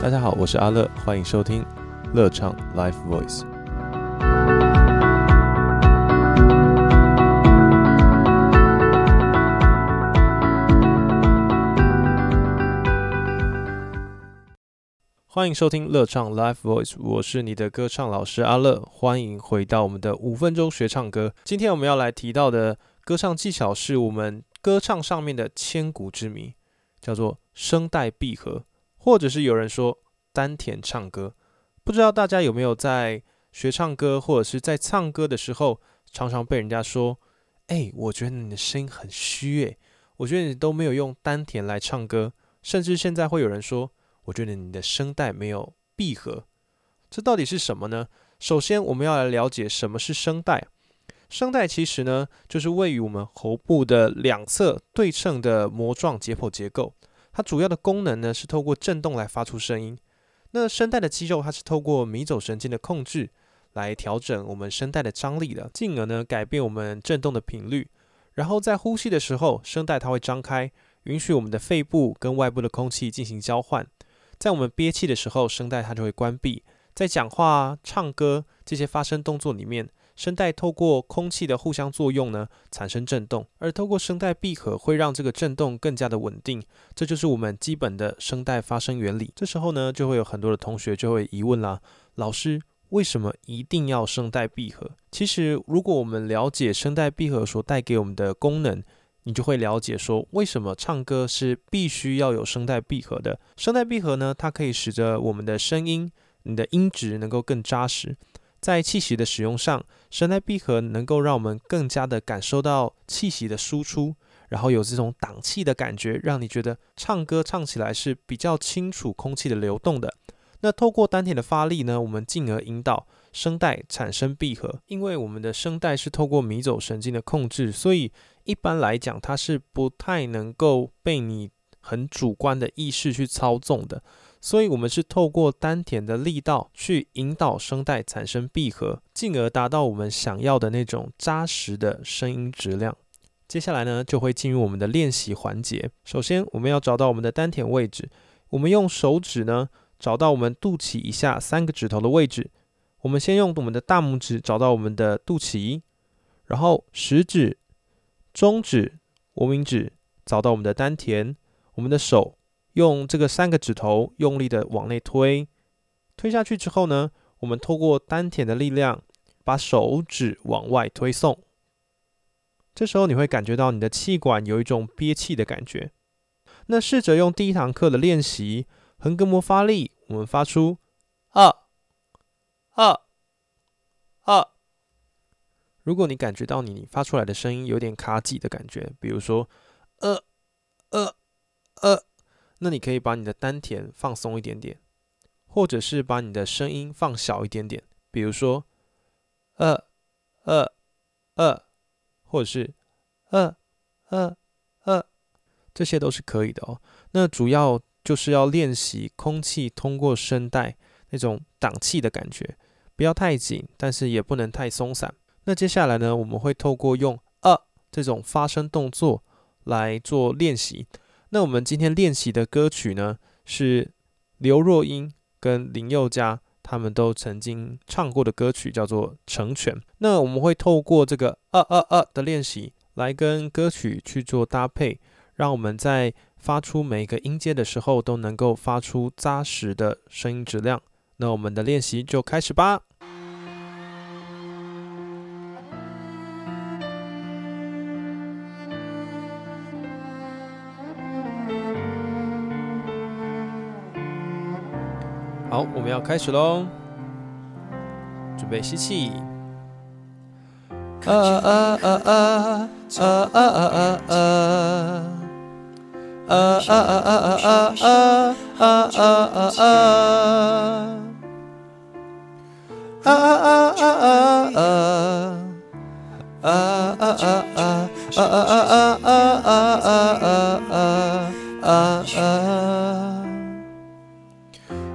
大家好，我是阿乐，欢迎收听乐唱 Live Voice。欢迎收听乐唱 Live Voice，我是你的歌唱老师阿乐，欢迎回到我们的五分钟学唱歌。今天我们要来提到的歌唱技巧是我们歌唱上面的千古之谜，叫做声带闭合，或者是有人说丹田唱歌。不知道大家有没有在学唱歌或者是在唱歌的时候，常常被人家说：“哎，我觉得你的声音很虚，诶，我觉得你都没有用丹田来唱歌。”甚至现在会有人说。我觉得你的声带没有闭合，这到底是什么呢？首先，我们要来了解什么是声带。声带其实呢，就是位于我们喉部的两侧对称的膜状解剖结构。它主要的功能呢，是透过振动来发出声音。那声带的肌肉，它是透过迷走神经的控制来调整我们声带的张力的，进而呢改变我们振动的频率。然后在呼吸的时候，声带它会张开，允许我们的肺部跟外部的空气进行交换。在我们憋气的时候，声带它就会关闭。在讲话、唱歌这些发声动作里面，声带透过空气的互相作用呢，产生震动，而透过声带闭合，会让这个震动更加的稳定。这就是我们基本的声带发声原理。这时候呢，就会有很多的同学就会疑问啦：老师，为什么一定要声带闭合？其实，如果我们了解声带闭合所带给我们的功能，你就会了解说，为什么唱歌是必须要有声带闭合的。声带闭合呢，它可以使得我们的声音、你的音质能够更扎实。在气息的使用上，声带闭合能够让我们更加的感受到气息的输出，然后有这种挡气的感觉，让你觉得唱歌唱起来是比较清楚空气的流动的。那透过丹田的发力呢，我们进而引导声带产生闭合。因为我们的声带是透过迷走神经的控制，所以。一般来讲，它是不太能够被你很主观的意识去操纵的，所以我们是透过丹田的力道去引导声带产生闭合，进而达到我们想要的那种扎实的声音质量。接下来呢，就会进入我们的练习环节。首先，我们要找到我们的丹田位置，我们用手指呢找到我们肚脐以下三个指头的位置。我们先用我们的大拇指找到我们的肚脐，然后食指。中指、无名指找到我们的丹田，我们的手用这个三个指头用力的往内推，推下去之后呢，我们透过丹田的力量把手指往外推送。这时候你会感觉到你的气管有一种憋气的感觉。那试着用第一堂课的练习横膈膜发力，我们发出二二二。如果你感觉到你发出来的声音有点卡挤的感觉，比如说呃呃呃，那你可以把你的丹田放松一点点，或者是把你的声音放小一点点，比如说呃呃呃，或者是呃呃呃，这些都是可以的哦。那主要就是要练习空气通过声带那种挡气的感觉，不要太紧，但是也不能太松散。那接下来呢，我们会透过用呃这种发声动作来做练习。那我们今天练习的歌曲呢，是刘若英跟林宥嘉他们都曾经唱过的歌曲，叫做《成全》。那我们会透过这个呃呃呃的练习，来跟歌曲去做搭配，让我们在发出每一个音阶的时候，都能够发出扎实的声音质量。那我们的练习就开始吧。好，我们要开始喽！准备吸气。啊啊啊啊啊啊啊啊啊啊！啊啊啊啊啊啊啊啊啊啊！啊啊啊啊啊啊！啊啊啊啊啊啊啊啊啊啊啊啊！啊啊！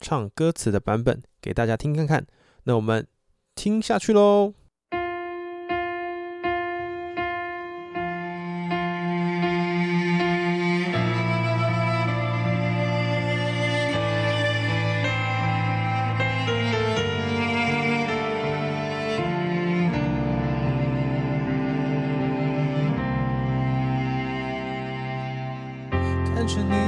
唱歌词的版本给大家听看看。那我们听下去喽。看着你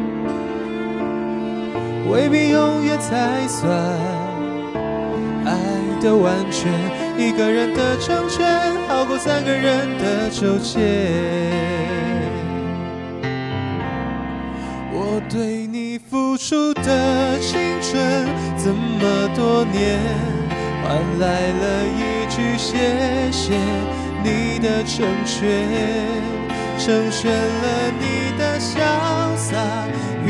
未必永远才算爱的完全。一个人的成全，好过三个人的纠结。我对你付出的青春，这么多年，换来了一句谢谢。你的成全，成全了你的潇洒与，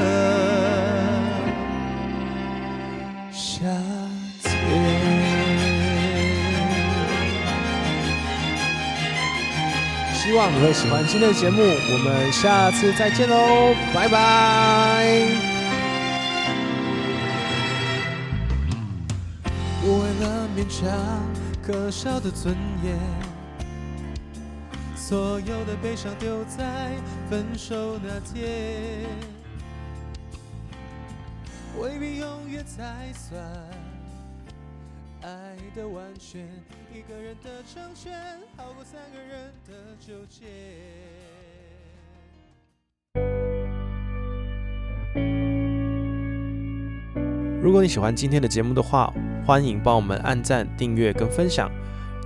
希望你会喜欢今天的节目，我们下次再见喽，拜拜。我为了勉强可笑的尊严。所有的悲伤丢在分手那天，未必永远才算爱的完全。一个人的成全，好过三个人的纠结。如果你喜欢今天的节目的话，欢迎帮我们按赞、订阅跟分享。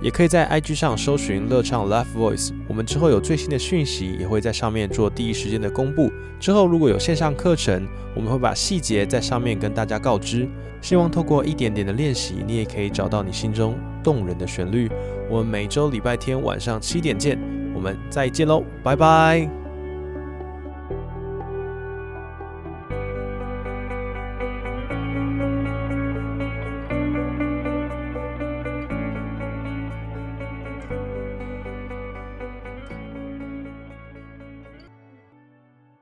也可以在 IG 上搜寻乐唱 Live Voice，我们之后有最新的讯息也会在上面做第一时间的公布。之后如果有线上课程，我们会把细节在上面跟大家告知。希望透过一点点的练习，你也可以找到你心中动人的旋律。我们每周礼拜天晚上七点见，我们再见喽，拜拜。